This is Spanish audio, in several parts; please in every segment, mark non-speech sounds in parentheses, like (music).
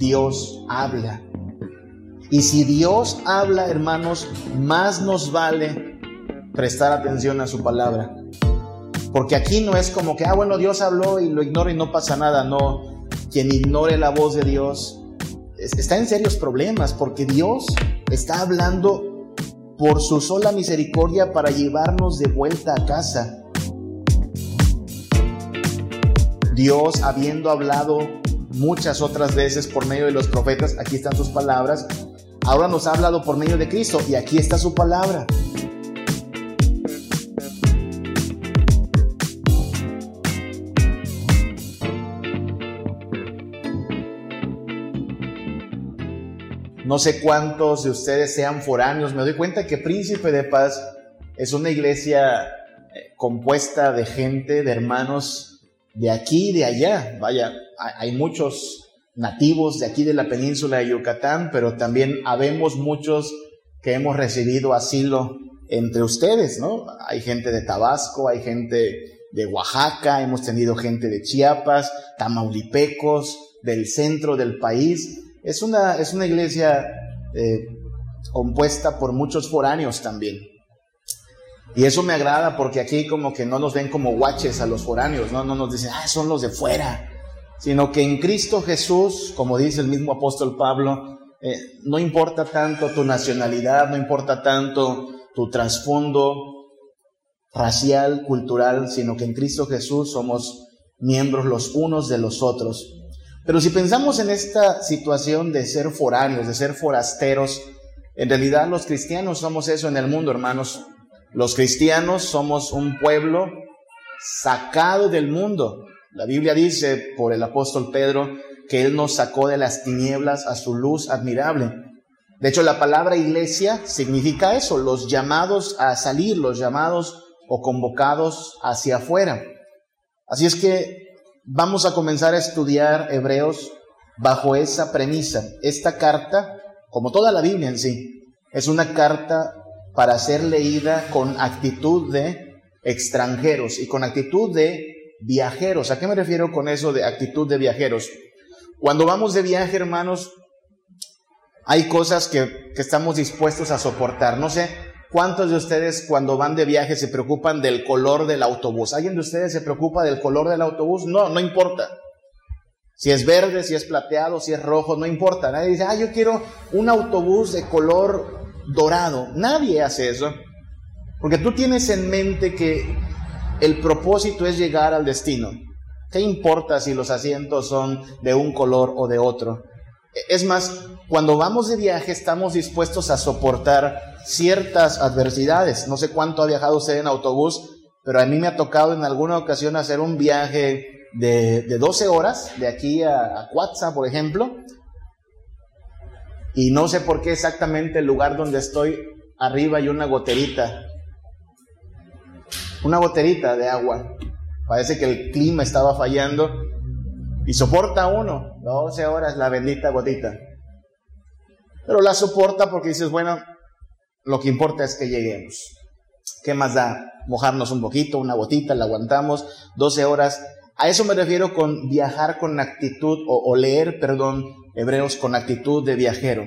Dios habla. Y si Dios habla, hermanos, más nos vale prestar atención a su palabra. Porque aquí no es como que, ah, bueno, Dios habló y lo ignoro y no pasa nada. No, quien ignore la voz de Dios está en serios problemas porque Dios está hablando por su sola misericordia para llevarnos de vuelta a casa. Dios, habiendo hablado muchas otras veces por medio de los profetas, aquí están sus palabras, ahora nos ha hablado por medio de Cristo y aquí está su palabra. No sé cuántos de ustedes sean foráneos. Me doy cuenta que Príncipe de Paz es una iglesia eh, compuesta de gente, de hermanos de aquí y de allá. Vaya, hay muchos nativos de aquí de la península de Yucatán, pero también habemos muchos que hemos recibido asilo entre ustedes, ¿no? Hay gente de Tabasco, hay gente de Oaxaca, hemos tenido gente de Chiapas, tamaulipecos, del centro del país. Es una, es una iglesia eh, compuesta por muchos foráneos también. Y eso me agrada porque aquí como que no nos ven como guaches a los foráneos, no, no nos dicen, ah, son los de fuera, sino que en Cristo Jesús, como dice el mismo apóstol Pablo, eh, no importa tanto tu nacionalidad, no importa tanto tu trasfondo racial, cultural, sino que en Cristo Jesús somos miembros los unos de los otros. Pero si pensamos en esta situación de ser foráneos, de ser forasteros, en realidad los cristianos somos eso en el mundo, hermanos. Los cristianos somos un pueblo sacado del mundo. La Biblia dice por el apóstol Pedro que Él nos sacó de las tinieblas a su luz admirable. De hecho, la palabra iglesia significa eso, los llamados a salir, los llamados o convocados hacia afuera. Así es que vamos a comenzar a estudiar Hebreos bajo esa premisa. Esta carta, como toda la Biblia en sí, es una carta para ser leída con actitud de extranjeros y con actitud de viajeros. ¿A qué me refiero con eso de actitud de viajeros? Cuando vamos de viaje, hermanos, hay cosas que, que estamos dispuestos a soportar. No sé, ¿Cuántos de ustedes cuando van de viaje se preocupan del color del autobús? ¿Alguien de ustedes se preocupa del color del autobús? No, no importa. Si es verde, si es plateado, si es rojo, no importa. Nadie dice, ah, yo quiero un autobús de color dorado. Nadie hace eso. Porque tú tienes en mente que el propósito es llegar al destino. ¿Qué importa si los asientos son de un color o de otro? Es más, cuando vamos de viaje estamos dispuestos a soportar ciertas adversidades. No sé cuánto ha viajado usted en autobús, pero a mí me ha tocado en alguna ocasión hacer un viaje de, de 12 horas, de aquí a, a por ejemplo, y no sé por qué exactamente el lugar donde estoy, arriba hay una goterita, una goterita de agua. Parece que el clima estaba fallando y soporta uno 12 horas la bendita gotita. Pero la soporta porque dices, bueno, lo que importa es que lleguemos. ¿Qué más da? Mojarnos un poquito, una gotita, la aguantamos, 12 horas. A eso me refiero con viajar con actitud o, o leer, perdón, Hebreos con actitud de viajero.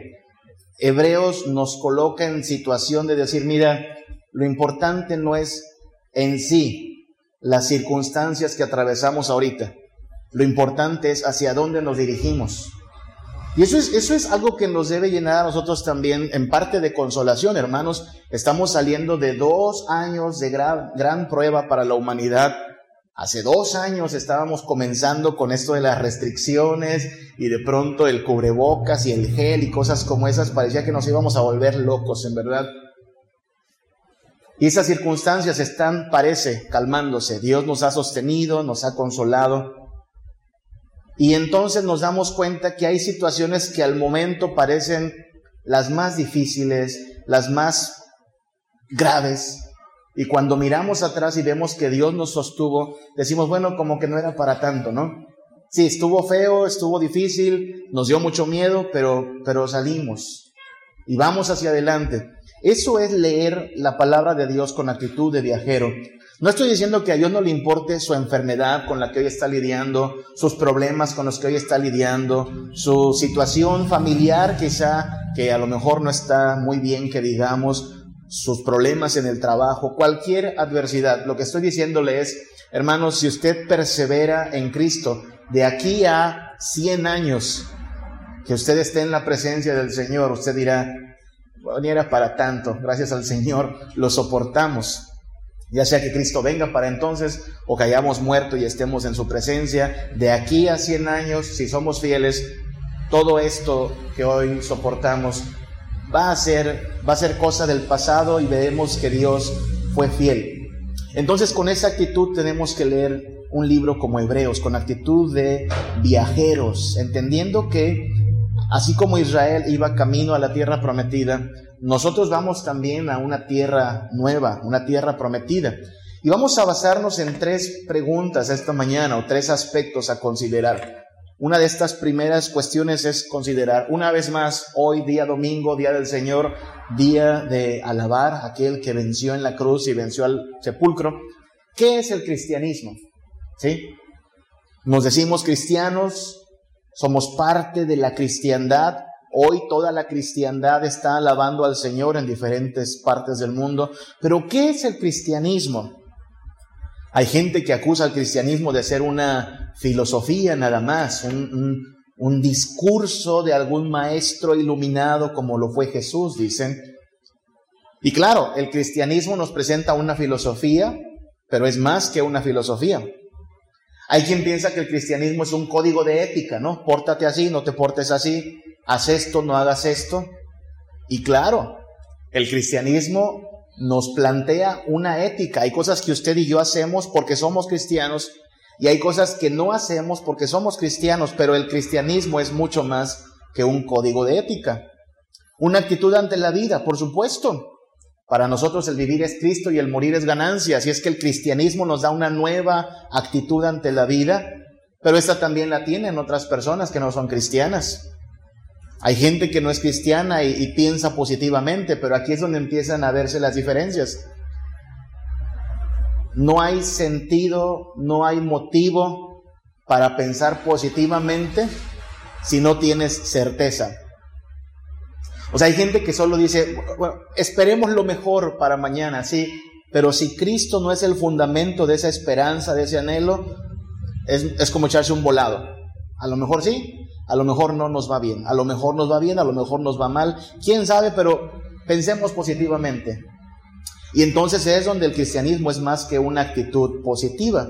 Hebreos nos coloca en situación de decir, mira, lo importante no es en sí las circunstancias que atravesamos ahorita. Lo importante es hacia dónde nos dirigimos. Y eso es, eso es algo que nos debe llenar a nosotros también en parte de consolación, hermanos. Estamos saliendo de dos años de gran, gran prueba para la humanidad. Hace dos años estábamos comenzando con esto de las restricciones y de pronto el cubrebocas y el gel y cosas como esas. Parecía que nos íbamos a volver locos, en verdad. Y esas circunstancias están, parece, calmándose. Dios nos ha sostenido, nos ha consolado. Y entonces nos damos cuenta que hay situaciones que al momento parecen las más difíciles, las más graves. Y cuando miramos atrás y vemos que Dios nos sostuvo, decimos, bueno, como que no era para tanto, ¿no? Sí, estuvo feo, estuvo difícil, nos dio mucho miedo, pero, pero salimos y vamos hacia adelante. Eso es leer la palabra de Dios con actitud de viajero. No estoy diciendo que a Dios no le importe su enfermedad con la que hoy está lidiando, sus problemas con los que hoy está lidiando, su situación familiar quizá que a lo mejor no está muy bien que digamos, sus problemas en el trabajo, cualquier adversidad. Lo que estoy diciéndole es, hermanos, si usted persevera en Cristo, de aquí a 100 años que usted esté en la presencia del Señor, usted dirá, ni era para tanto, gracias al Señor lo soportamos. Ya sea que Cristo venga para entonces o que hayamos muerto y estemos en su presencia, de aquí a 100 años, si somos fieles, todo esto que hoy soportamos va a ser, va a ser cosa del pasado y veremos que Dios fue fiel. Entonces con esa actitud tenemos que leer un libro como Hebreos, con actitud de viajeros, entendiendo que así como Israel iba camino a la tierra prometida, nosotros vamos también a una tierra nueva, una tierra prometida. Y vamos a basarnos en tres preguntas esta mañana o tres aspectos a considerar. Una de estas primeras cuestiones es considerar, una vez más, hoy día domingo, día del Señor, día de alabar a aquel que venció en la cruz y venció al sepulcro. ¿Qué es el cristianismo? ¿Sí? Nos decimos cristianos, somos parte de la cristiandad. Hoy toda la cristiandad está alabando al Señor en diferentes partes del mundo. Pero ¿qué es el cristianismo? Hay gente que acusa al cristianismo de ser una filosofía nada más, un, discurso de algún maestro iluminado como lo fue Jesús, dicen. Y claro, el cristianismo nos presenta una filosofía, pero es más que una filosofía. Hay quien piensa que el cristianismo es un código de ética, ¿no? Pórtate así, no te portes así, haz esto, no hagas esto. Y claro, el cristianismo nos plantea una ética. Hay cosas que usted y yo hacemos porque somos cristianos y hay cosas que no hacemos porque somos cristianos, pero el cristianismo es mucho más que un código de ética. Una actitud ante la vida, por supuesto. Para nosotros el vivir es Cristo y el morir es ganancia. Así es que el cristianismo nos da una nueva actitud ante la vida, pero esta también la tienen otras personas que no son cristianas. Hay gente que no es cristiana y, piensa positivamente, pero aquí es donde empiezan a verse las diferencias. No hay sentido, no hay motivo para pensar positivamente si no tienes certeza. O sea, hay gente que solo dice, bueno, esperemos lo mejor para mañana, sí, pero si Cristo no es el fundamento de esa esperanza, de ese anhelo, es, como echarse un volado. A lo mejor sí, a lo mejor no nos va bien, a lo mejor nos va bien, a lo mejor nos va mal, quién sabe, pero pensemos positivamente. Y entonces es donde el cristianismo es más que una actitud positiva,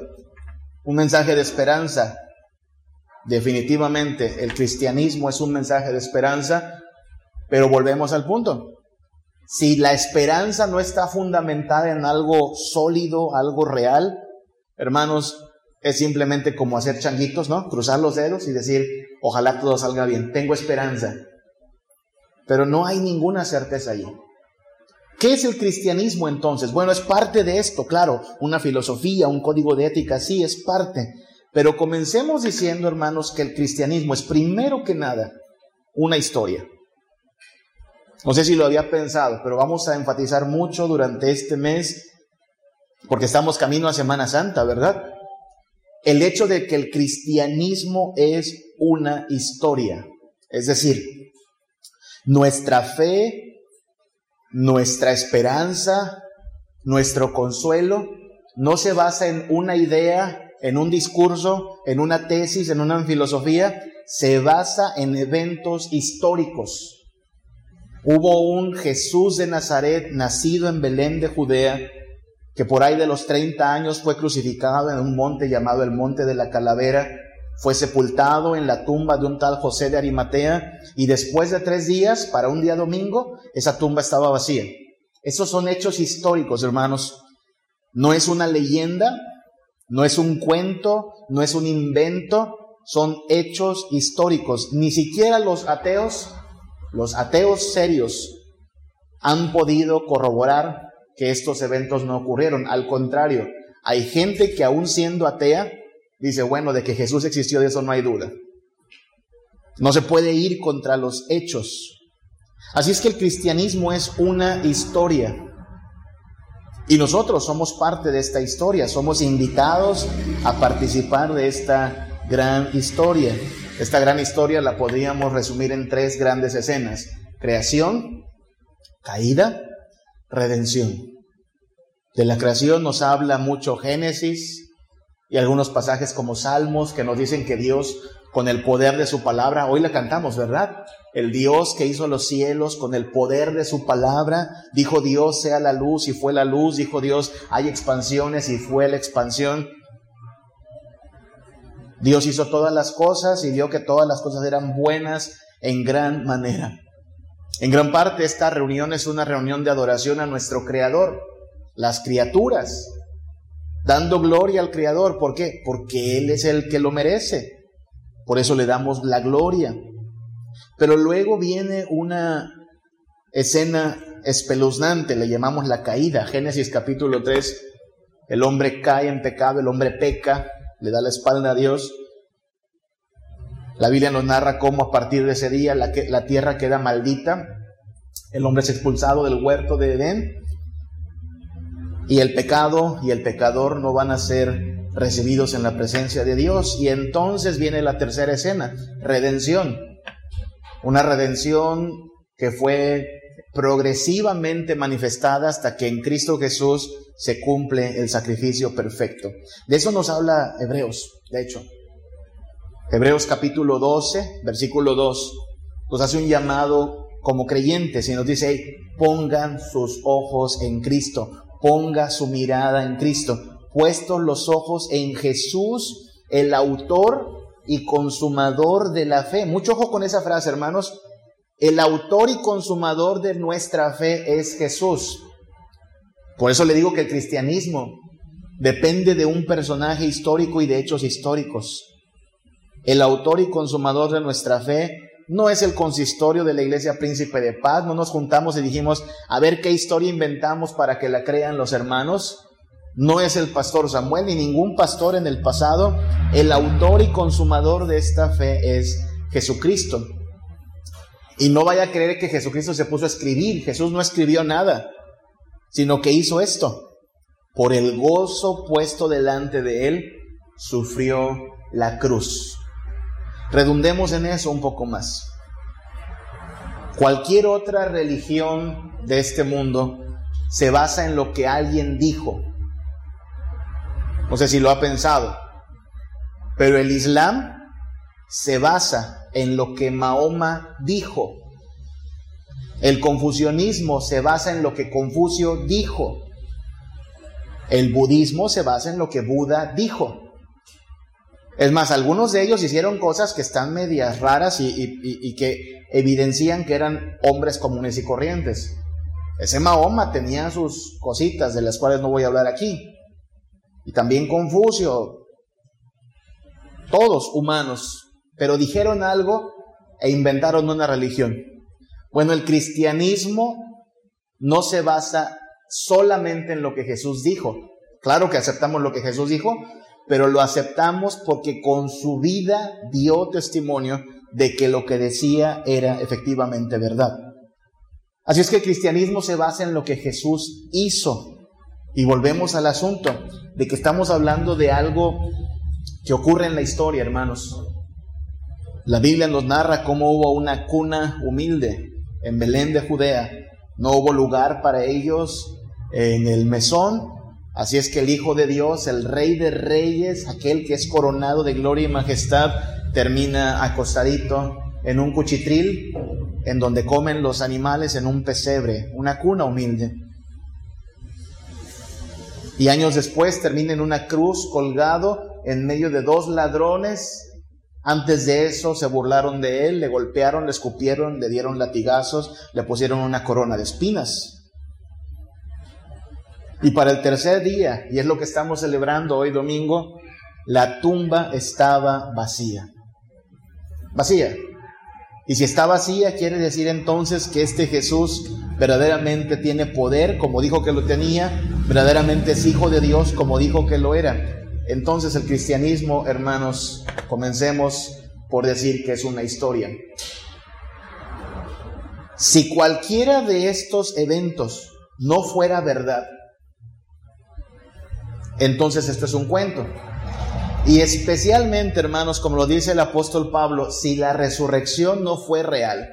un mensaje de esperanza. Definitivamente el cristianismo es un mensaje de esperanza, pero volvemos al punto. Si la esperanza no está fundamentada en algo sólido, algo real, hermanos, es simplemente como hacer changuitos, ¿no? Cruzar los dedos y decir, ojalá todo salga bien, tengo esperanza. Pero no hay ninguna certeza allí. ¿Qué es el cristianismo entonces? Bueno, es parte de esto, claro, una filosofía, un código de ética, sí, es parte. Pero comencemos diciendo, hermanos, que el cristianismo es primero que nada una historia. No sé si lo había pensado, pero vamos a enfatizar mucho durante este mes, porque estamos camino a Semana Santa, ¿verdad? el hecho de que el cristianismo es una historia. Es decir, nuestra fe, nuestra esperanza, nuestro consuelo no se basa en una idea, en un discurso, en una tesis, en una filosofía, se basa en eventos históricos. Hubo un Jesús de Nazaret nacido en Belén de Judea, que por ahí de los 30 años fue crucificado en un monte llamado el Monte de la Calavera, fue sepultado en la tumba de un tal José de Arimatea y después de tres días, para un día domingo, esa tumba estaba vacía. Esos son hechos históricos, hermanos. No es una leyenda, no es un cuento, no es un invento, son hechos históricos. Ni siquiera los ateos, los ateos serios, han podido corroborar que estos eventos no ocurrieron. Al contrario, hay gente que aún siendo atea, dice, bueno, de que Jesús existió, de eso no hay duda. No se puede ir contra los hechos. Así es que el cristianismo es una historia. Y nosotros somos parte de esta historia, somos invitados a participar de esta gran historia. Esta gran historia la podríamos resumir en tres grandes escenas. Creación, caída, redención. De la creación nos habla mucho Génesis y algunos pasajes como Salmos que nos dicen que Dios con el poder de su palabra, hoy la cantamos, ¿verdad? El Dios que hizo los cielos con el poder de su palabra, dijo Dios sea la luz y fue la luz, dijo Dios hay expansiones y fue la expansión. Dios hizo todas las cosas y vio que todas las cosas eran buenas en gran manera. En gran parte esta reunión es una reunión de adoración a nuestro Creador, las criaturas, dando gloria al Creador. ¿Por qué? Porque Él es el que lo merece. Por eso le damos la gloria. Pero luego viene una escena espeluznante, le llamamos la caída. Génesis capítulo 3, el hombre cae en pecado, el hombre peca, le da la espalda a Dios. La Biblia nos narra cómo a partir de ese día la, la tierra queda maldita, el hombre es expulsado del huerto de Edén y el pecado y el pecador no van a ser recibidos en la presencia de Dios. Y entonces viene la tercera escena, redención. Una redención que fue progresivamente manifestada hasta que en Cristo Jesús se cumple el sacrificio perfecto. De eso nos habla Hebreos, de hecho. Hebreos capítulo 12, versículo 2, nos hace un llamado como creyentes y nos dice, pongan sus ojos en Cristo, ponga su mirada en Cristo, puestos los ojos en Jesús, el autor y consumador de la fe. Mucho ojo con esa frase, hermanos. El autor y consumador de nuestra fe es Jesús. Por eso le digo que el cristianismo depende de un personaje histórico y de hechos históricos. El autor y consumador de nuestra fe no es el consistorio de la iglesia Príncipe de Paz, no nos juntamos y dijimos, a ver qué historia inventamos para que la crean los hermanos. No es el pastor Samuel ni ningún pastor en el pasado. El autor y consumador de esta fe es Jesucristo. Y no vaya a creer que Jesucristo se puso a escribir. Jesús no escribió nada, sino que hizo esto. Por el gozo puesto delante de él, sufrió la cruz. Redundemos en eso un poco más. Cualquier otra religión de este mundo se basa en lo que alguien dijo. No sé si lo ha pensado, pero el Islam se basa en lo que Mahoma dijo. El confucianismo se basa en lo que Confucio dijo. El budismo se basa en lo que Buda dijo. Es más, algunos de ellos hicieron cosas que están medias raras y, que evidencian que eran hombres comunes y corrientes. Ese Mahoma tenía sus cositas de las cuales no voy a hablar aquí. Y también Confucio. Todos humanos. Pero dijeron algo e inventaron una religión. Bueno, el cristianismo no se basa solamente en lo que Jesús dijo. Claro que aceptamos lo que Jesús dijo, pero lo aceptamos porque con su vida dio testimonio de que lo que decía era efectivamente verdad. Así es que el cristianismo se basa en lo que Jesús hizo. Y volvemos al asunto de que estamos hablando de algo que ocurre en la historia, hermanos. La Biblia nos narra cómo hubo una cuna humilde en Belén de Judea. No hubo lugar para ellos en el mesón, Así es que el Hijo de Dios, el Rey de Reyes, aquel que es coronado de gloria y majestad, termina acostadito en un cuchitril, en donde comen los animales en un pesebre, una cuna humilde. Y años después termina en una cruz colgado en medio de dos ladrones. Antes de eso se burlaron de él, le golpearon, le escupieron, le dieron latigazos, le pusieron una corona de espinas. Y para el tercer día, y es lo que estamos celebrando hoy domingo, la tumba estaba vacía. Vacía. Y si está vacía, quiere decir entonces que este Jesús verdaderamente tiene poder, como dijo que lo tenía, verdaderamente es hijo de Dios, como dijo que lo era. Entonces el cristianismo, hermanos, comencemos por decir que es una historia. Si cualquiera de estos eventos no fuera verdad, entonces esto es un cuento. Y especialmente, hermanos, como lo dice el apóstol Pablo, si la resurrección no fue real,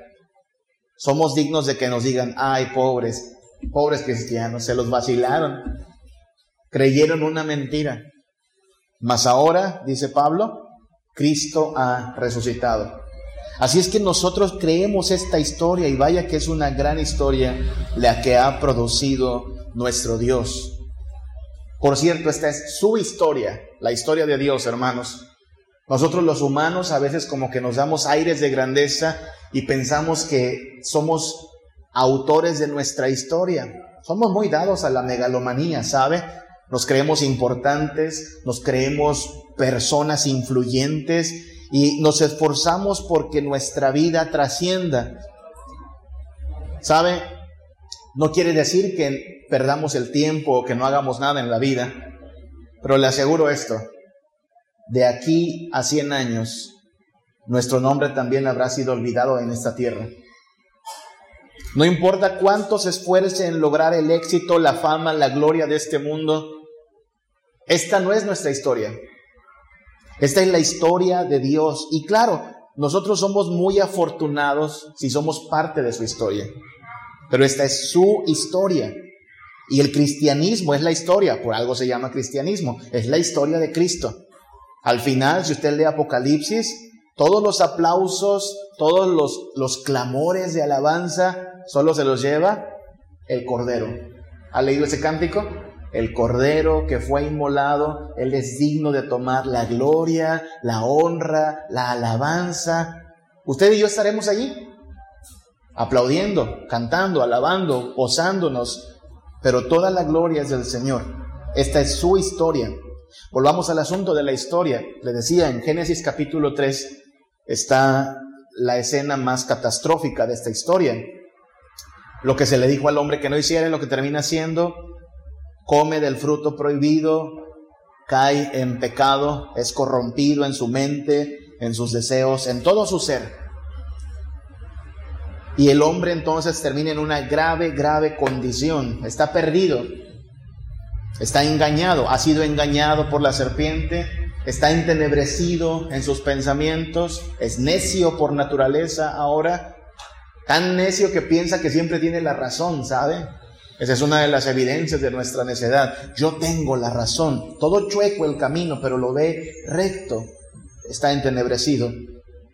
somos dignos de que nos digan, ay, pobres, pobres cristianos, se los vacilaron, creyeron una mentira. Mas ahora, dice Pablo, Cristo ha resucitado. Así es que nosotros creemos esta historia y vaya que es una gran historia la que ha producido nuestro Dios. Por cierto, esta es su historia, la historia de Dios, hermanos. Nosotros los humanos a veces como que nos damos aires de grandeza y pensamos que somos autores de nuestra historia. Somos muy dados a la megalomanía, ¿sabe? Nos creemos importantes, nos creemos personas influyentes y nos esforzamos porque nuestra vida trascienda. ¿Sabe? No quiere decir que perdamos el tiempo o que no hagamos nada en la vida, pero le aseguro esto, de aquí a 100 años, nuestro nombre también habrá sido olvidado en esta tierra. No importa cuánto se esfuerce en lograr el éxito, la fama, la gloria de este mundo, esta no es nuestra historia. Esta es la historia de Dios. Y claro, nosotros somos muy afortunados si somos parte de su historia. Pero esta es su historia. Y el cristianismo es la historia, por algo se llama cristianismo, es la historia de Cristo. Al final, si usted lee Apocalipsis, todos los aplausos, todos los, los clamores de alabanza, solo se los lleva el Cordero. ¿Ha leído ese cántico? El Cordero que fue inmolado, Él es digno de tomar la gloria, la honra, la alabanza. Usted y yo estaremos allí, aplaudiendo, cantando, alabando, posándonos, pero toda la gloria es del Señor. Esta es su historia. Volvamos al asunto de la historia. Le decía, en Génesis capítulo 3 está la escena más catastrófica de esta historia. Lo que se le dijo al hombre que no hiciera, lo que termina siendo, come del fruto prohibido, cae en pecado, es corrompido en su mente, en sus deseos, en todo su ser. Y el hombre entonces termina en una grave, grave condición. Está perdido, está engañado, ha sido engañado por la serpiente, está entenebrecido en sus pensamientos, es necio por naturaleza ahora, tan necio que piensa que siempre tiene la razón, ¿sabe? Esa es una de las evidencias de nuestra necedad. Yo tengo la razón. Todo chueco el camino, pero lo ve recto. Está entenebrecido.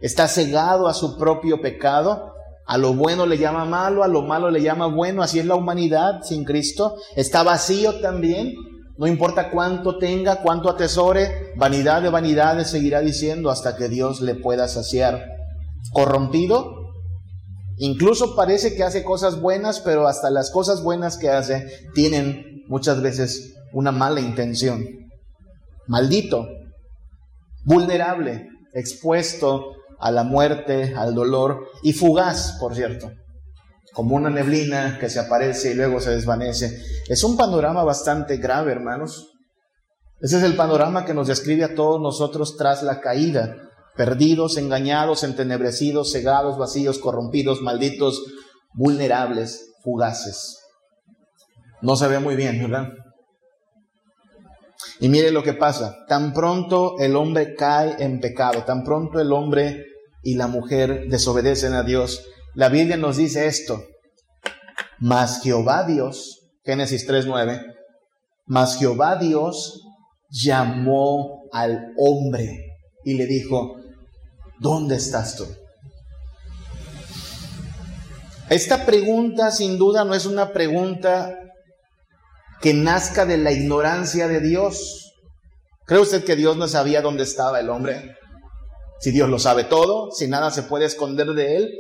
Está cegado a su propio pecado. A lo bueno le llama malo, a lo malo le llama bueno. Así es la humanidad sin Cristo. Está vacío también. No importa cuánto tenga, cuánto atesore, vanidad de vanidades seguirá diciendo hasta que Dios le pueda saciar. Corrompido, Incluso parece que hace cosas buenas, pero hasta las cosas buenas que hace tienen muchas veces una mala intención. Maldito, vulnerable, expuesto a la muerte, al dolor y fugaz, por cierto, como una neblina que se aparece y luego se desvanece. Es un panorama bastante grave, hermanos. Ese es el panorama que nos describe a todos nosotros tras la caída perdidos, engañados, entenebrecidos, cegados, vacíos, corrompidos, malditos, vulnerables, fugaces. No se ve muy bien, ¿verdad? Y mire lo que pasa, tan pronto el hombre cae en pecado, tan pronto el hombre y la mujer desobedecen a Dios, la Biblia nos dice esto, mas Jehová Dios, Génesis 3.9, mas Jehová Dios llamó al hombre y le dijo, ¿dónde estás tú? Esta pregunta sin duda no es una pregunta que nazca de la ignorancia de Dios. ¿Cree usted que Dios no sabía dónde estaba el hombre? Si Dios lo sabe todo, si nada se puede esconder de él,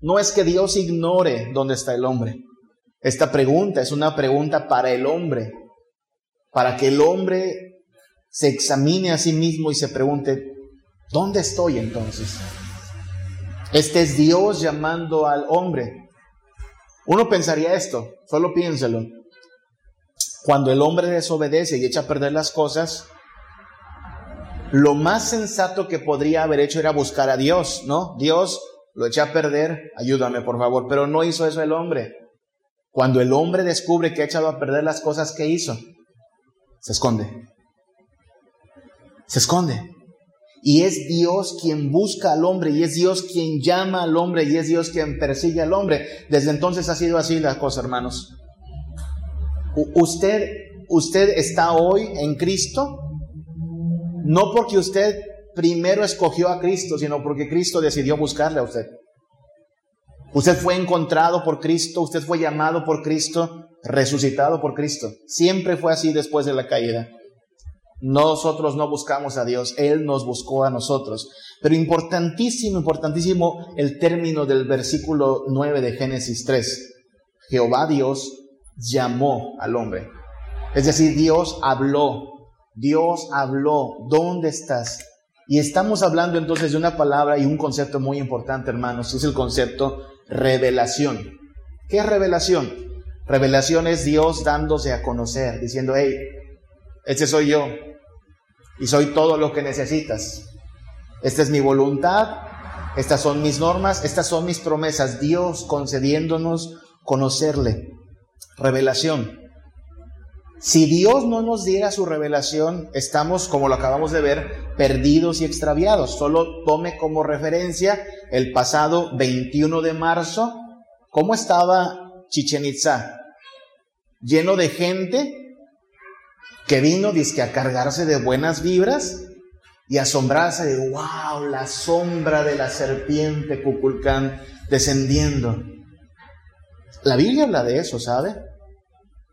no es que Dios ignore dónde está el hombre. Esta pregunta es una pregunta para el hombre, para que el hombre se examine a sí mismo y se pregunte, ¿Dónde estoy entonces? Este es Dios llamando al hombre. Uno pensaría esto, solo piénselo. Cuando el hombre desobedece y echa a perder las cosas, lo más sensato que podría haber hecho era buscar a Dios, ¿no? Dios, lo eché a perder, ayúdame por favor. Pero no hizo eso el hombre. Cuando el hombre descubre que ha echado a perder las cosas que hizo, se esconde. Se esconde. Y es Dios quien busca al hombre, y es Dios quien llama al hombre, y es Dios quien persigue al hombre. Desde entonces ha sido así la cosa, hermanos. usted, usted está hoy en Cristo, no porque usted primero escogió a Cristo, sino porque Cristo decidió buscarle a usted. Usted fue encontrado por Cristo, usted fue llamado por Cristo, resucitado por Cristo. Siempre fue así después de la caída. Nosotros no buscamos a Dios, Él nos buscó a nosotros. Pero importantísimo, importantísimo el término del versículo 9 de Génesis 3. Jehová Dios llamó al hombre. Es decir, Dios habló. Dios habló. ¿Dónde estás? Y estamos hablando entonces de una palabra y un concepto muy importante, hermanos. Es el concepto revelación. ¿Qué es revelación? Revelación es Dios dándose a conocer, diciendo, hey, este soy yo y soy todo lo que necesitas. Esta es mi voluntad, estas son mis normas, estas son mis promesas. Dios concediéndonos conocerle. Revelación. Si Dios no nos diera su revelación, estamos, como lo acabamos de ver, perdidos y extraviados. Solo tome como referencia el pasado 21 de marzo, cómo estaba Chichen Itza, lleno de gente que vino dizque a cargarse de buenas vibras y asombrarse de, wow, la sombra de la serpiente Cuculcán descendiendo. La Biblia habla de eso, ¿sabe?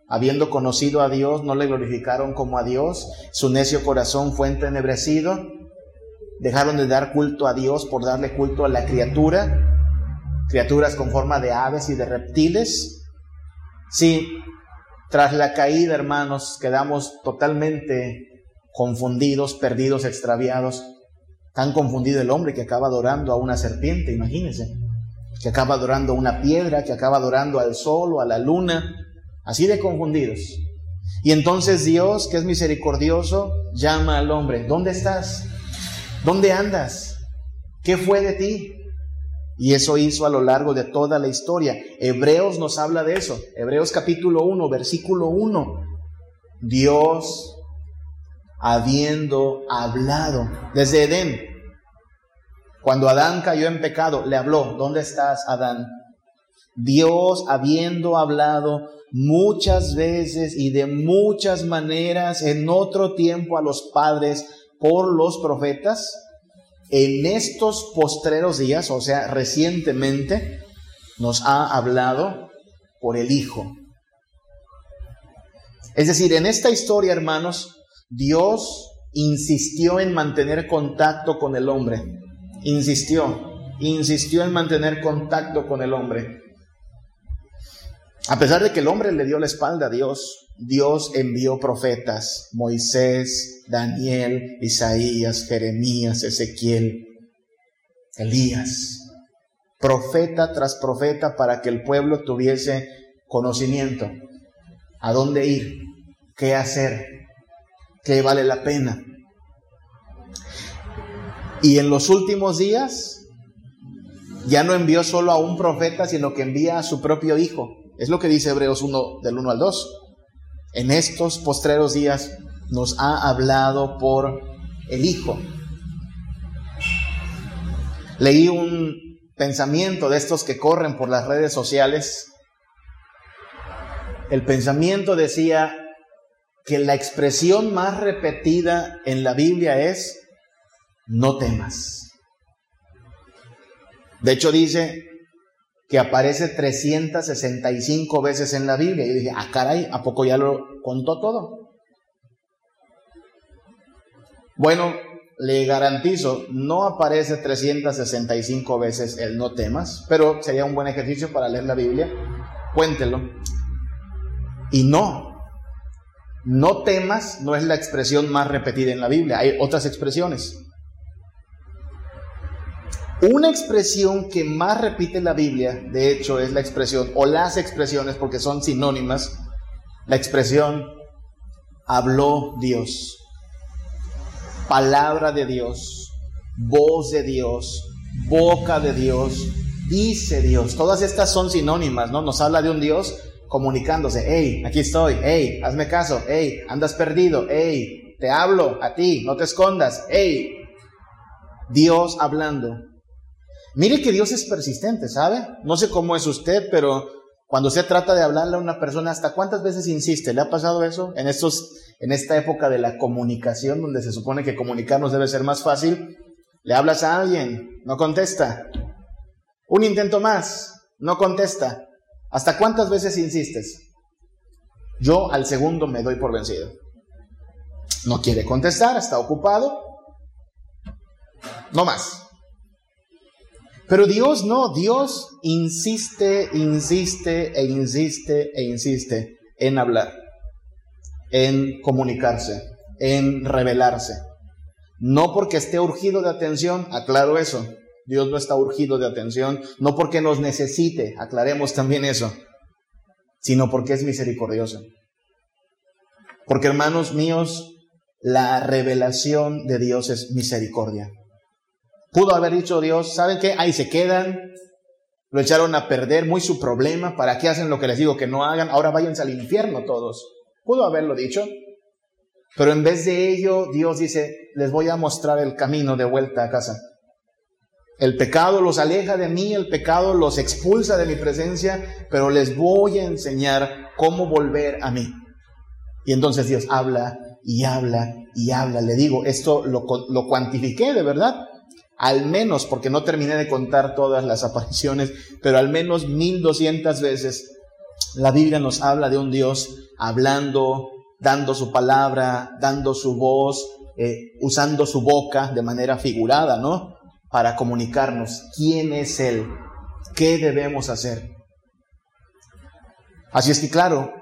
Habiendo conocido a Dios, no le glorificaron como a Dios, su necio corazón fue entenebrecido, dejaron de dar culto a Dios por darle culto a la criatura, criaturas con forma de aves y de reptiles. Sí, tras la caída, hermanos, quedamos totalmente confundidos, perdidos, extraviados. Tan confundido el hombre que acaba adorando a una serpiente, imagínense, que acaba adorando a una piedra, que acaba adorando al sol o a la luna, así de confundidos. Y entonces Dios, que es misericordioso, llama al hombre, ¿dónde estás? ¿Dónde andas? ¿Qué fue de ti? Y eso hizo a lo largo de toda la historia. Hebreos nos habla de eso. Hebreos capítulo 1, versículo 1. Dios habiendo hablado desde Edén. Cuando Adán cayó en pecado, le habló, ¿dónde estás, Adán? Dios habiendo hablado muchas veces y de muchas maneras en otro tiempo a los padres por los profetas, en estos postreros días, o sea, recientemente, nos ha hablado por el Hijo. Es decir, en esta historia, hermanos, Dios insistió en mantener contacto con el hombre. Insistió, insistió en mantener contacto con el hombre. A pesar de que el hombre le dio la espalda a Dios, Dios envió profetas, Moisés, Daniel, Isaías, Jeremías, Ezequiel, Elías, profeta tras profeta para que el pueblo tuviese conocimiento, a dónde ir, qué hacer, qué vale la pena. Y en los últimos días ya no envió solo a un profeta, sino que envía a su propio hijo, es lo que dice Hebreos 1 del 1 al 2. En estos postreros días nos ha hablado por el Hijo. Leí un pensamiento de estos que corren por las redes sociales. El pensamiento decía que la expresión más repetida en la Biblia es no temas. De hecho dice, que aparece 365 veces en la Biblia. Y dije, ah, caray, ¿a poco ya lo contó todo? Bueno, le garantizo, no aparece 365 veces el no temas, pero sería un buen ejercicio para leer la Biblia. Cuéntelo. Y no, no temas no es la expresión más repetida en la Biblia, hay otras expresiones. Una expresión que más repite la Biblia, de hecho, es la expresión, o las expresiones, porque son sinónimas, la expresión habló Dios, palabra de Dios, voz de Dios, boca de Dios, dice Dios. Todas estas son sinónimas, ¿no? Nos habla de un Dios comunicándose. Hey, aquí estoy. Hey, hazme caso. Hey, andas perdido. Hey, te hablo a ti. No te escondas. Hey, Dios hablando. Mire que Dios es persistente, ¿sabe? No sé cómo es usted, pero cuando se trata de hablarle a una persona, ¿hasta cuántas veces insiste? ¿Le ha pasado eso? En, estos, en esta época de la comunicación, donde se supone que comunicarnos debe ser más fácil, le hablas a alguien, no contesta. Un intento más, no contesta. ¿Hasta cuántas veces insistes? Yo al segundo me doy por vencido. No quiere contestar, está ocupado. No más. Pero Dios no, Dios insiste, insiste e insiste e insiste en hablar, en comunicarse, en revelarse. No porque esté urgido de atención, aclaro eso. Dios no está urgido de atención, no porque nos necesite, aclaremos también eso, sino porque es misericordioso. Porque hermanos míos, la revelación de Dios es misericordia. Pudo haber dicho Dios, ¿saben qué? Ahí se quedan, lo echaron a perder, muy su problema, ¿para qué hacen lo que les digo que no hagan? Ahora váyanse al infierno todos. Pudo haberlo dicho, pero en vez de ello, Dios dice, les voy a mostrar el camino de vuelta a casa. El pecado los aleja de mí, el pecado los expulsa de mi presencia, pero les voy a enseñar cómo volver a mí. Y entonces Dios habla y habla y habla. Le digo, esto lo, lo cuantifiqué de verdad. Al menos, porque no terminé de contar todas las apariciones, pero al menos 1200 veces la Biblia nos habla de un Dios hablando, dando su palabra, dando su voz, eh, usando su boca de manera figurada, ¿no? Para comunicarnos quién es Él, qué debemos hacer. Así es que claro,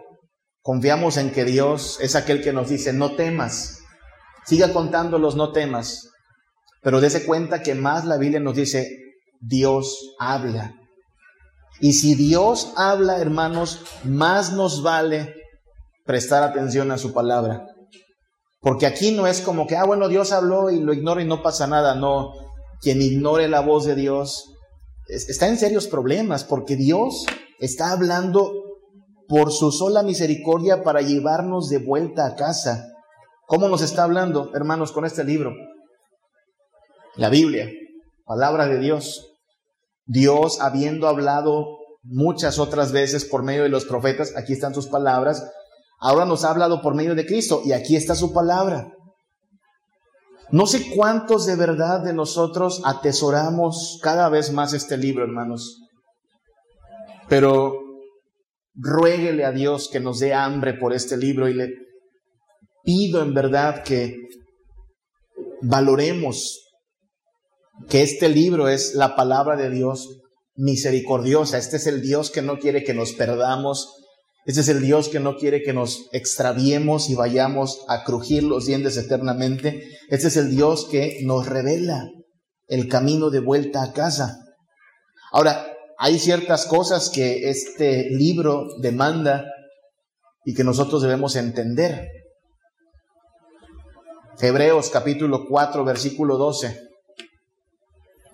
confiamos en que Dios es aquel que nos dice, no temas, siga contando los no temas, pero dése cuenta que más la Biblia nos dice, Dios habla. Y si Dios habla, hermanos, más nos vale prestar atención a su palabra. Porque aquí no es como que, ah, bueno, Dios habló y lo ignoro y no pasa nada. No, quien ignore la voz de Dios está en serios problemas porque Dios está hablando por su sola misericordia para llevarnos de vuelta a casa. ¿Cómo nos está hablando, hermanos, con este libro? La Biblia, palabra de Dios. Dios, habiendo hablado muchas otras veces por medio de los profetas, aquí están sus palabras, Ahora nos ha hablado por medio de Cristo y aquí está su palabra. No sé cuántos de verdad de nosotros atesoramos cada vez más este libro, hermanos. Pero ruéguele a Dios que nos dé hambre por este libro y le pido en verdad que valoremos que este libro es la palabra de Dios misericordiosa. Este es el Dios que no quiere que nos perdamos, este es el Dios que no quiere que nos extraviemos y vayamos a crujir los dientes eternamente. Este es el Dios que nos revela el camino de vuelta a casa. Ahora, hay ciertas cosas que este libro demanda y que nosotros debemos entender. Hebreos capítulo 4, versículo 12.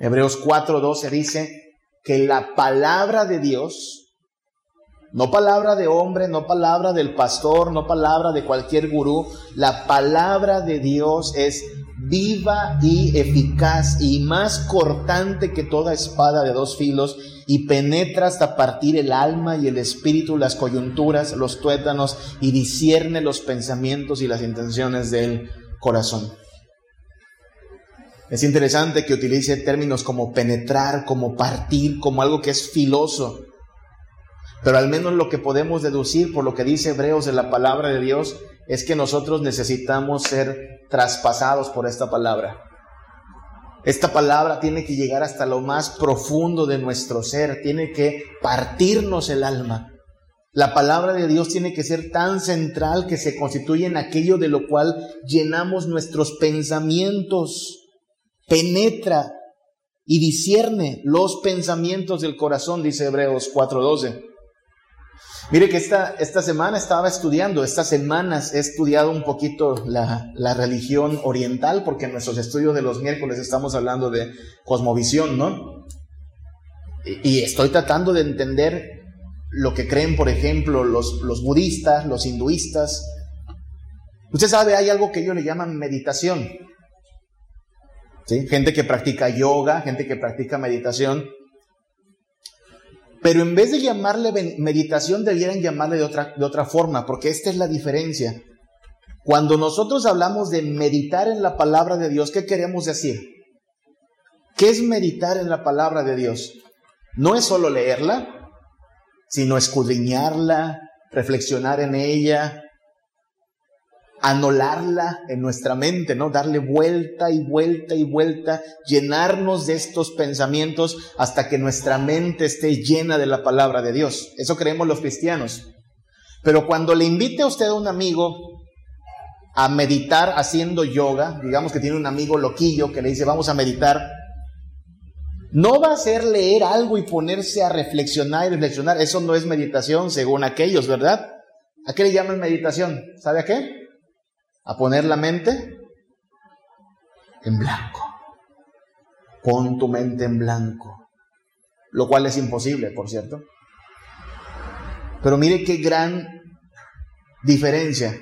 Hebreos 4, 12 dice que la palabra de Dios no palabra de hombre, no palabra del pastor, no palabra de cualquier gurú. La palabra de Dios es viva y eficaz y más cortante que toda espada de dos filos y penetra hasta partir el alma y el espíritu, las coyunturas, los tuétanos y discierne los pensamientos y las intenciones del corazón. Es interesante que utilice términos como penetrar, como partir, como algo que es filoso. Pero al menos lo que podemos deducir por lo que dice Hebreos de la palabra de Dios es que nosotros necesitamos ser traspasados por esta palabra. Esta palabra tiene que llegar hasta lo más profundo de nuestro ser, tiene que partirnos el alma. La palabra de Dios tiene que ser tan central que se constituye en aquello de lo cual llenamos nuestros pensamientos. Penetra y discierne los pensamientos del corazón, dice Hebreos 4:12. Mire que esta, esta semana estaba estudiando, estas semanas he estudiado un poquito la, la, religión oriental, porque en nuestros estudios de los miércoles estamos hablando de cosmovisión, ¿no? Y, y estoy tratando de entender lo que creen, por ejemplo, los, los budistas, los hinduistas. Usted sabe, hay algo que ellos le llaman meditación. Gente que practica yoga, gente que practica meditación. Pero en vez de llamarle meditación, debieran llamarle de otra, de otra forma, porque esta es la diferencia. Cuando nosotros hablamos de meditar en la palabra de Dios, ¿qué queremos decir? ¿Qué es meditar en la palabra de Dios? No es solo leerla, sino escudriñarla, reflexionar en ella, anularla en nuestra mente, ¿no? Darle vuelta y vuelta y vuelta, llenarnos de estos pensamientos hasta que nuestra mente esté llena de la palabra de Dios. Eso creemos los cristianos. Pero cuando le invite a usted a un amigo a meditar haciendo yoga, digamos que tiene un amigo loquillo que le dice, vamos a meditar, no va a ser leer algo y ponerse a reflexionar y reflexionar. Eso no es meditación según aquellos, ¿verdad? ¿A qué le llaman meditación? ¿Sabe a qué? A poner la mente en blanco. Pon tu mente en blanco. Lo cual es imposible, por cierto. Pero mire qué gran diferencia.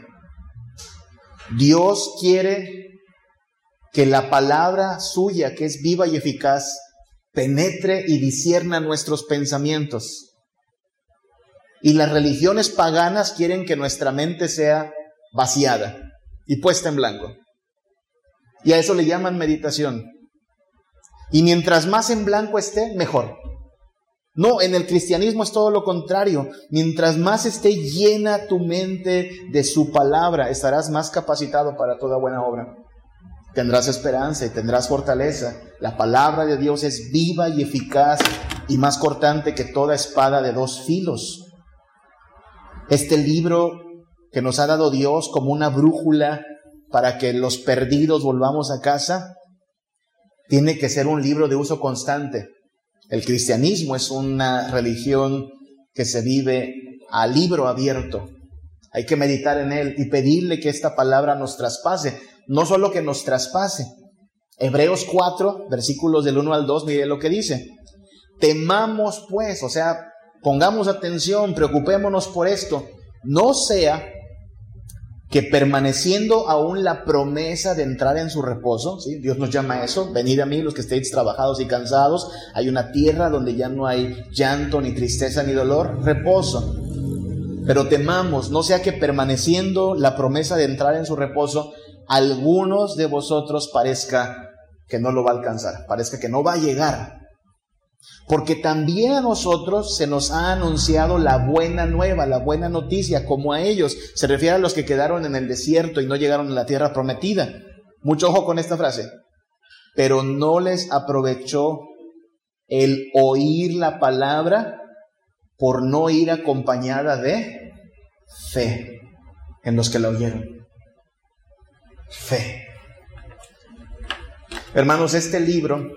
Dios quiere que la palabra suya, que es viva y eficaz, penetre y disierna nuestros pensamientos. Y las religiones paganas quieren que nuestra mente sea vaciada y puesta en blanco. Y a eso le llaman meditación. Y mientras más en blanco esté, mejor. No, en el cristianismo es todo lo contrario. Mientras más esté llena tu mente de su palabra, estarás más capacitado para toda buena obra. Tendrás esperanza y tendrás fortaleza. La palabra de Dios es viva y eficaz y más cortante que toda espada de dos filos. Este libro que nos ha dado Dios como una brújula para que los perdidos volvamos a casa, tiene que ser un libro de uso constante. El cristianismo es una religión que se vive a libro abierto. Hay que meditar en él y pedirle que esta palabra nos traspase, no solo que nos traspase. Hebreos 4, versículos del 1 al 2, mire lo que dice. Temamos pues, o sea, pongamos atención, preocupémonos por esto, no sea que permaneciendo aún la promesa de entrar en su reposo. Dios nos llama a eso, venid a mí los que estéis trabajados y cansados, hay una tierra donde ya no hay llanto, ni tristeza, ni dolor, reposo. Pero temamos, no sea que permaneciendo la promesa de entrar en su reposo, algunos de vosotros parezca que no lo va a alcanzar, parezca que no va a llegar. Porque también a nosotros se nos ha anunciado la buena nueva, la buena noticia, como a ellos. Se refiere a los que quedaron en el desierto y no llegaron a la tierra prometida. Mucho ojo con esta frase. Pero no les aprovechó el oír la palabra por no ir acompañada de fe en los que la oyeron. Fe. Hermanos, este libro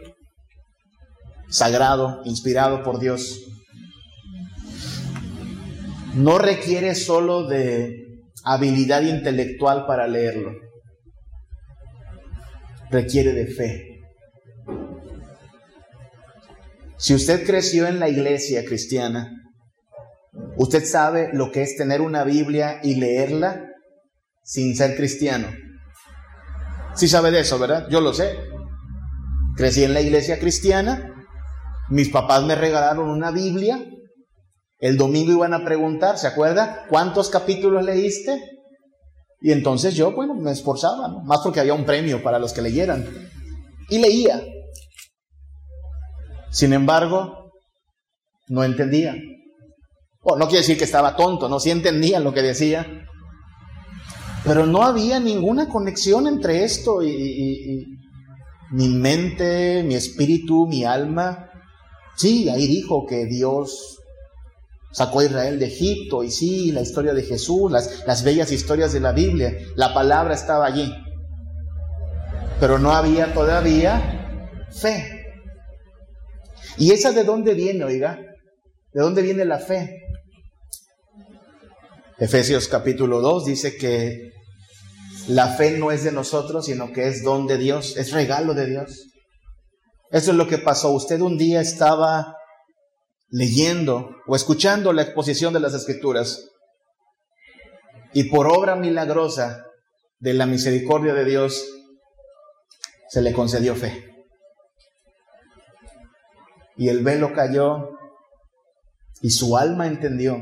sagrado, inspirado por Dios, no requiere solo de habilidad intelectual para leerlo, requiere de fe. Si usted creció en la iglesia cristiana, usted sabe lo que es tener una Biblia y leerla sin ser cristiano. Sí sabe de eso, ¿verdad? Yo lo sé. Crecí en la iglesia cristiana, mis papás me regalaron una Biblia. El domingo iban a preguntar, ¿se acuerda? ¿Cuántos capítulos leíste? Y entonces yo, bueno, me esforzaba, más porque había un premio para los que leyeran. Y leía. Sin embargo, no entendía. Oh, no quiere decir que estaba tonto, no, sí entendía lo que decía. Pero no había ninguna conexión entre esto y mi mente, mi espíritu, mi alma Sí, ahí dijo que Dios sacó a Israel de Egipto y sí, la historia de Jesús, las, las bellas historias de la Biblia, la palabra estaba allí. Pero no había todavía fe. ¿Y esa de dónde viene, oiga? ¿De dónde viene la fe? Efesios capítulo 2 dice que la fe no es de nosotros, sino que es don de Dios, es regalo de Dios. Eso es lo que pasó. Usted un día estaba leyendo o escuchando la exposición de las escrituras y por obra milagrosa de la misericordia de Dios se le concedió fe. Y el velo cayó y su alma entendió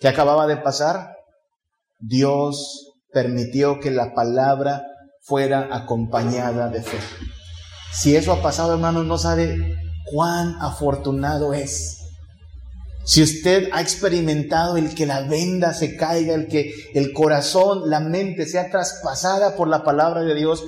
que acababa de pasar. Dios permitió que la palabra fuera acompañada de fe. Si eso ha pasado, hermanos, no sabe cuán afortunado es. Si usted ha experimentado el que la venda se caiga, el que el corazón, la mente sea traspasada por la palabra de Dios,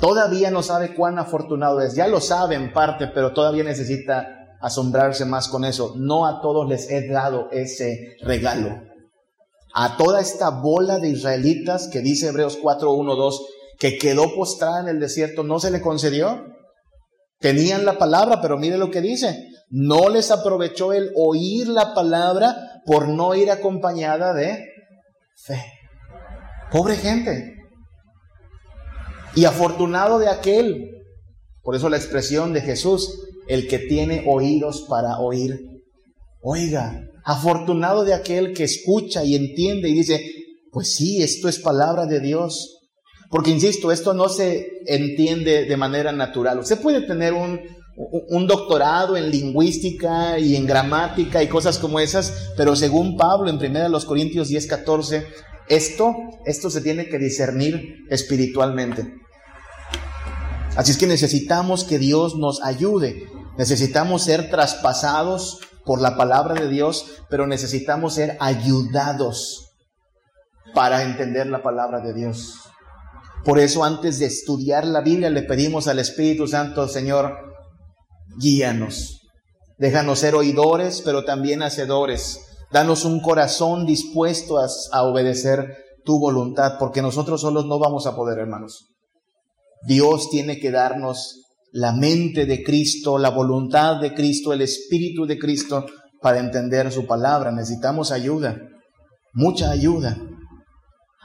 todavía no sabe cuán afortunado es. Ya lo sabe en parte, pero todavía necesita asombrarse más con eso. No a todos les he dado ese regalo. A toda esta bola de israelitas que dice Hebreos 4, 1, 2, que quedó postrada en el desierto, no se le concedió. Tenían la palabra, pero mire lo que dice. No les aprovechó el oír la palabra por no ir acompañada de fe. Pobre gente. Y afortunado de aquel. Por eso la expresión de Jesús, el que tiene oídos para oír. Oiga, afortunado de aquel que escucha y entiende y dice, pues sí, esto es palabra de Dios. Porque, insisto, esto no se entiende de manera natural. Usted puede tener un, doctorado en lingüística y en gramática y cosas como esas, pero según Pablo en 1 Corintios 10, 14, esto, esto se tiene que discernir espiritualmente. Así es que necesitamos que Dios nos ayude, necesitamos ser traspasados por la palabra de Dios, pero necesitamos ser ayudados para entender la palabra de Dios. Por eso antes de estudiar la Biblia le pedimos al Espíritu Santo, Señor, guíanos. Déjanos ser oidores, pero también hacedores. Danos un corazón dispuesto a, a, obedecer tu voluntad, porque nosotros solos no vamos a poder, hermanos. Dios tiene que darnos la mente de Cristo, la voluntad de Cristo, el Espíritu de Cristo para entender su palabra. Necesitamos ayuda, mucha ayuda.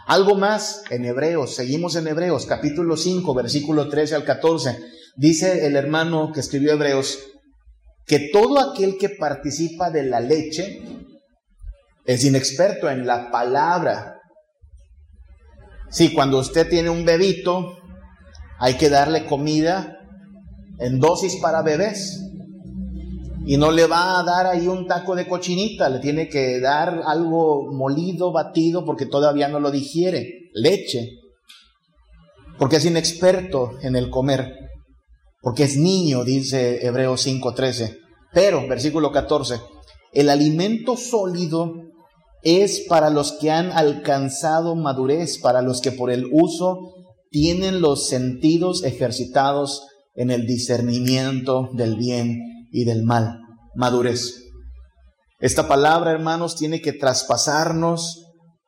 Algo más en Hebreos, seguimos en Hebreos, capítulo 5, versículo 13 al 14. Dice el hermano que escribió Hebreos que todo aquel que participa de la leche es inexperto en la palabra. Sí, cuando usted tiene un bebito, hay que darle comida en dosis para bebés. Y no le va a dar ahí un taco de cochinita, le tiene que dar algo molido, batido, porque todavía no lo digiere, leche, porque es inexperto en el comer porque es niño, dice Hebreos 5:13. Pero, versículo 14, el alimento sólido es para los que han alcanzado madurez, para los que por el uso tienen los sentidos ejercitados en el discernimiento del bien y del mal. Madurez. Esta palabra, hermanos, tiene que traspasarnos.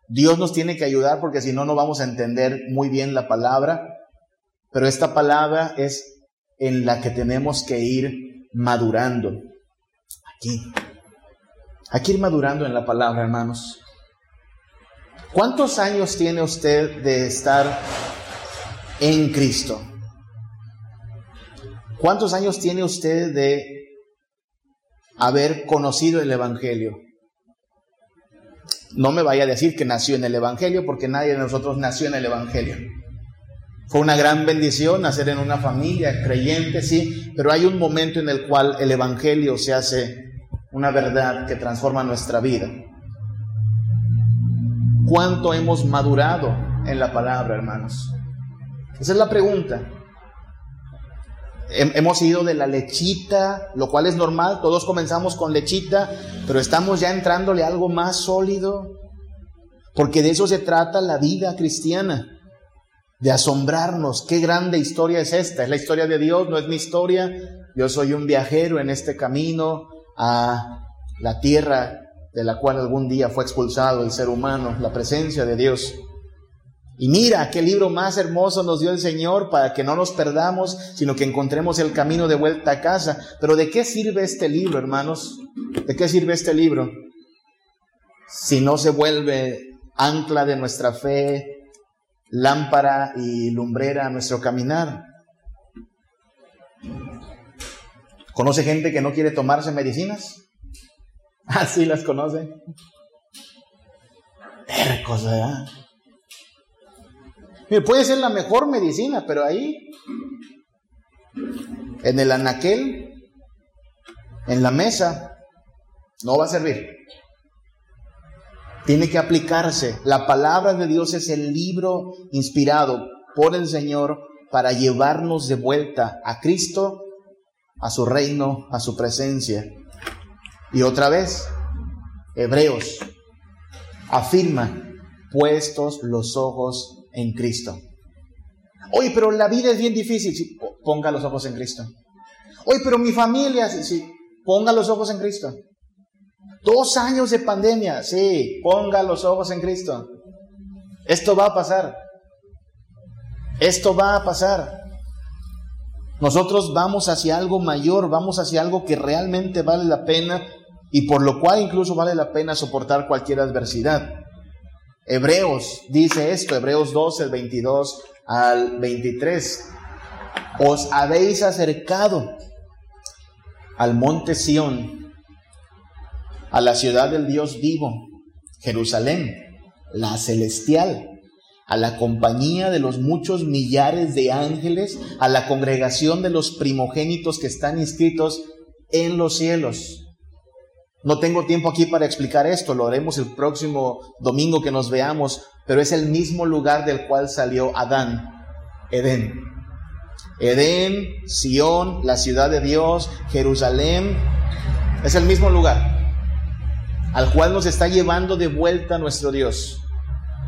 Dios nos tiene que ayudar porque si no, no vamos a entender muy bien la palabra. Pero esta palabra es en la que tenemos que ir madurando. Aquí. Aquí ir madurando en la palabra, hermanos. ¿Cuántos años tiene usted de estar en Cristo? ¿Cuántos años tiene usted de haber conocido el Evangelio? No me vaya a decir que nació en el Evangelio, porque nadie de nosotros nació en el Evangelio. Fue una gran bendición nacer en una familia creyente, sí, pero hay un momento en el cual el Evangelio se hace una verdad que transforma nuestra vida. ¿Cuánto hemos madurado en la palabra, hermanos? Esa es la pregunta. Hemos ido de la lechita, lo cual es normal, todos comenzamos con lechita, pero estamos ya entrándole algo más sólido, porque de eso se trata la vida cristiana de asombrarnos. Qué grande historia es esta. Es la historia de Dios, no es mi historia. Yo soy un viajero en este camino a la tierra de la cual algún día fue expulsado el ser humano, la presencia de Dios. Y mira, qué libro más hermoso nos dio el Señor para que no nos perdamos, sino que encontremos el camino de vuelta a casa. Pero ¿de qué sirve este libro, hermanos? ¿De qué sirve este libro? si no se vuelve ancla de nuestra fe, lámpara y lumbrera a nuestro caminar. ¿Conoce gente que no quiere tomarse medicinas? (laughs) Así las conoce. Tercos, ¿verdad? Puede ser la mejor medicina, pero ahí, en el anaquel, en la mesa, no va a servir. Tiene que aplicarse. La palabra de Dios es el libro inspirado por el Señor para llevarnos de vuelta a Cristo, a su reino, a su presencia. Y otra vez, Hebreos afirma, puestos los ojos en Cristo. Oye, pero la vida es bien difícil. Sí, ponga los ojos en Cristo. Oye, pero mi familia, sí, sí, ponga los ojos en Cristo. Dos años de pandemia, sí, ponga los ojos en Cristo. Esto va a pasar. Esto va a pasar. Nosotros vamos hacia algo mayor, vamos hacia algo que realmente vale la pena y por lo cual incluso vale la pena soportar cualquier adversidad. Hebreos dice esto, Hebreos 12, el 22 al 23. Os habéis acercado al monte Sión, a la ciudad del Dios vivo, Jerusalén, la celestial, a la compañía de los muchos millares de ángeles, a la congregación de los primogénitos que están inscritos en los cielos no tengo tiempo aquí para explicar esto, lo haremos el próximo domingo que nos veamos, pero es el mismo lugar del cual salió Adán, Edén. Edén, Sión, la ciudad de Dios, Jerusalén, es el mismo lugar al cual nos está llevando de vuelta nuestro Dios.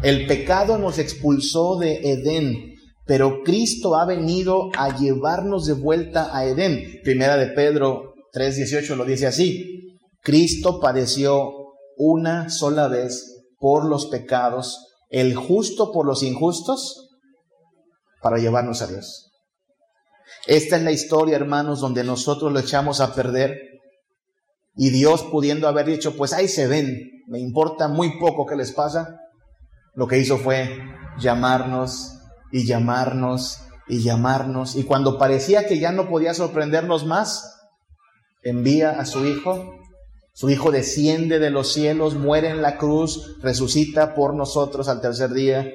El pecado nos expulsó de Edén, pero Cristo ha venido a llevarnos de vuelta a Edén. Primera de Pedro 3:18 lo dice así. Cristo padeció una sola vez por los pecados, el justo por los injustos, para llevarnos a Dios. Esta es la historia, hermanos, donde nosotros lo echamos a perder y Dios pudiendo haber dicho, pues ahí se ven, me importa muy poco qué les pasa, lo que hizo fue llamarnos y llamarnos y llamarnos. Y cuando parecía que ya no podía sorprendernos más, envía a su Hijo su Hijo desciende de los cielos, muere en la cruz, resucita por nosotros al tercer día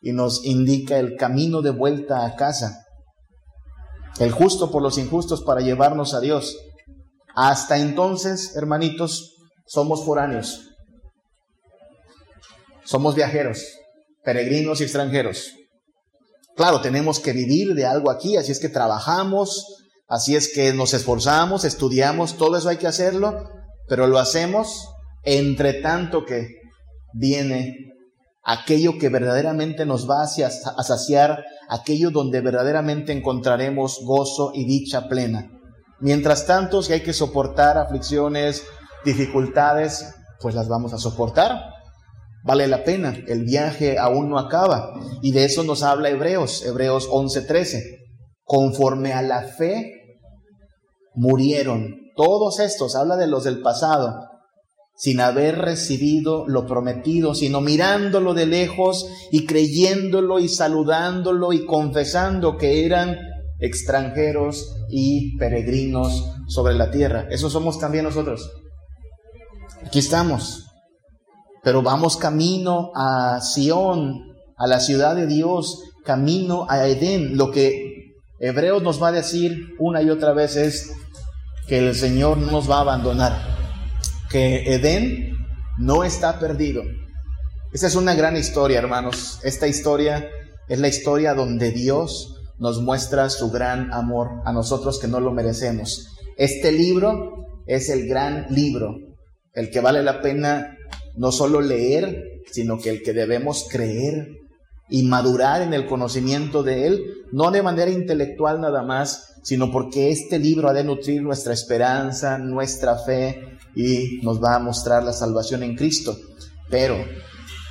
y nos indica el camino de vuelta a casa. El justo por los injustos para llevarnos a Dios. Hasta entonces, hermanitos, somos foráneos. Somos viajeros, peregrinos y extranjeros. Claro, tenemos que vivir de algo aquí, así es que trabajamos, así es que nos esforzamos, estudiamos, todo eso hay que hacerlo, pero lo hacemos entre tanto que viene aquello que verdaderamente nos va a saciar, aquello donde verdaderamente encontraremos gozo y dicha plena. Mientras tanto, si hay que soportar aflicciones, dificultades, pues las vamos a soportar. Vale la pena, el viaje aún no acaba. Y de eso nos habla Hebreos, Hebreos 11:13. Conforme a la fe, murieron todos estos, habla de los del pasado, sin haber recibido lo prometido, sino mirándolo de lejos y creyéndolo y saludándolo y confesando que eran extranjeros y peregrinos sobre la tierra. Eso somos también nosotros. Aquí estamos, pero vamos camino a Sión, a la ciudad de Dios, camino a Edén. Lo que Hebreos nos va a decir una y otra vez es, que el Señor no nos va a abandonar, que Edén no está perdido. Esta es una gran historia, hermanos. Esta historia es la historia donde Dios nos muestra su gran amor a nosotros que no lo merecemos. Este libro es el gran libro, el que vale la pena no solo leer, sino que el que debemos creer y madurar en el conocimiento de Él, no de manera intelectual nada más, sino porque este libro ha de nutrir nuestra esperanza, nuestra fe y nos va a mostrar la salvación en Cristo. Pero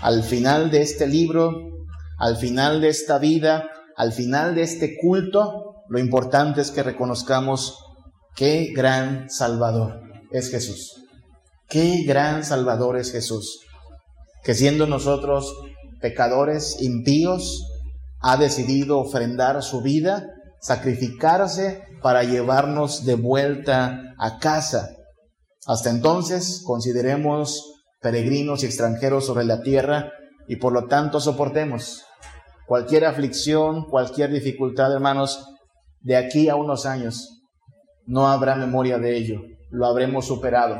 al final de este libro, al final de esta vida, al final de este culto, lo importante es que reconozcamos qué gran Salvador es Jesús. Qué gran Salvador es Jesús. que siendo nosotros pecadores, impíos, ha decidido ofrendar su vida, sacrificarse para llevarnos de vuelta a casa. Hasta entonces, consideremos peregrinos y extranjeros sobre la tierra y por lo tanto soportemos cualquier aflicción, cualquier dificultad, hermanos, de aquí a unos años. No habrá memoria de ello, lo habremos superado.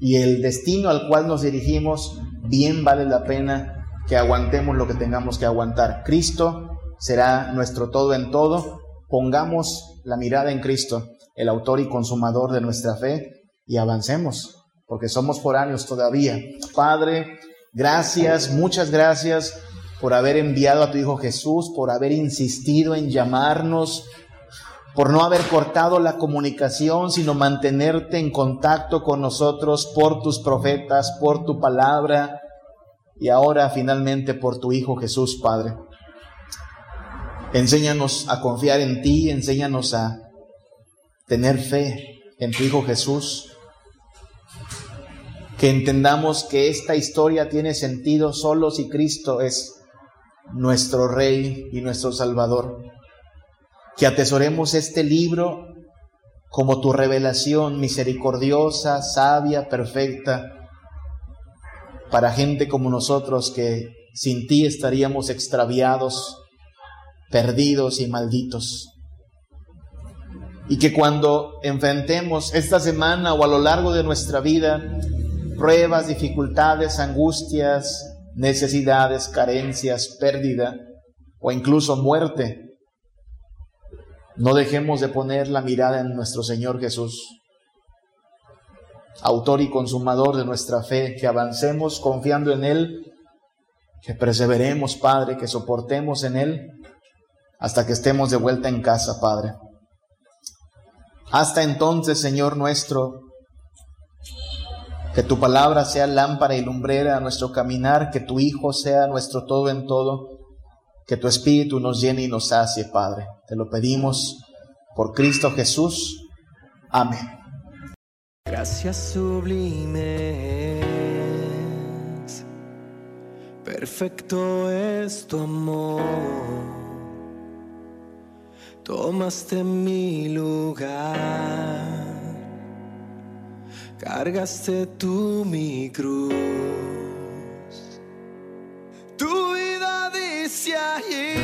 Y el destino al cual nos dirigimos, bien vale la pena que aguantemos lo que tengamos que aguantar. Cristo será nuestro todo en todo. Pongamos la mirada en Cristo, el autor y consumador de nuestra fe, y avancemos, porque somos foráneos todavía. Padre, gracias, muchas gracias por haber enviado a tu Hijo Jesús, por haber insistido en llamarnos, por no haber cortado la comunicación, sino mantenerte en contacto con nosotros por tus profetas, por tu palabra y ahora finalmente por tu Hijo Jesús, Padre. Enséñanos a confiar en ti, enséñanos a tener fe en tu Hijo Jesús. Que entendamos que esta historia tiene sentido solo si Cristo es nuestro Rey y nuestro Salvador. Que atesoremos este libro como tu revelación misericordiosa, sabia, perfecta, para gente como nosotros que sin ti estaríamos extraviados, perdidos y malditos. Y que cuando enfrentemos esta semana o a lo largo de nuestra vida pruebas, dificultades, angustias, necesidades, carencias, pérdida o incluso muerte, no dejemos de poner la mirada en nuestro Señor Jesús, autor y consumador de nuestra fe, que avancemos confiando en Él, que perseveremos, Padre, que soportemos en Él hasta que estemos de vuelta en casa, Padre. Hasta entonces, Señor nuestro, que tu palabra sea lámpara y lumbrera a nuestro caminar, que tu Hijo sea nuestro todo en todo, que tu Espíritu nos llene y nos sacie, Padre. Te lo pedimos por Cristo Jesús. Amén. Gracias sublimes, perfecto es tu amor. Tomaste mi lugar cargaste tú mi cruz. Tu vida dice allí,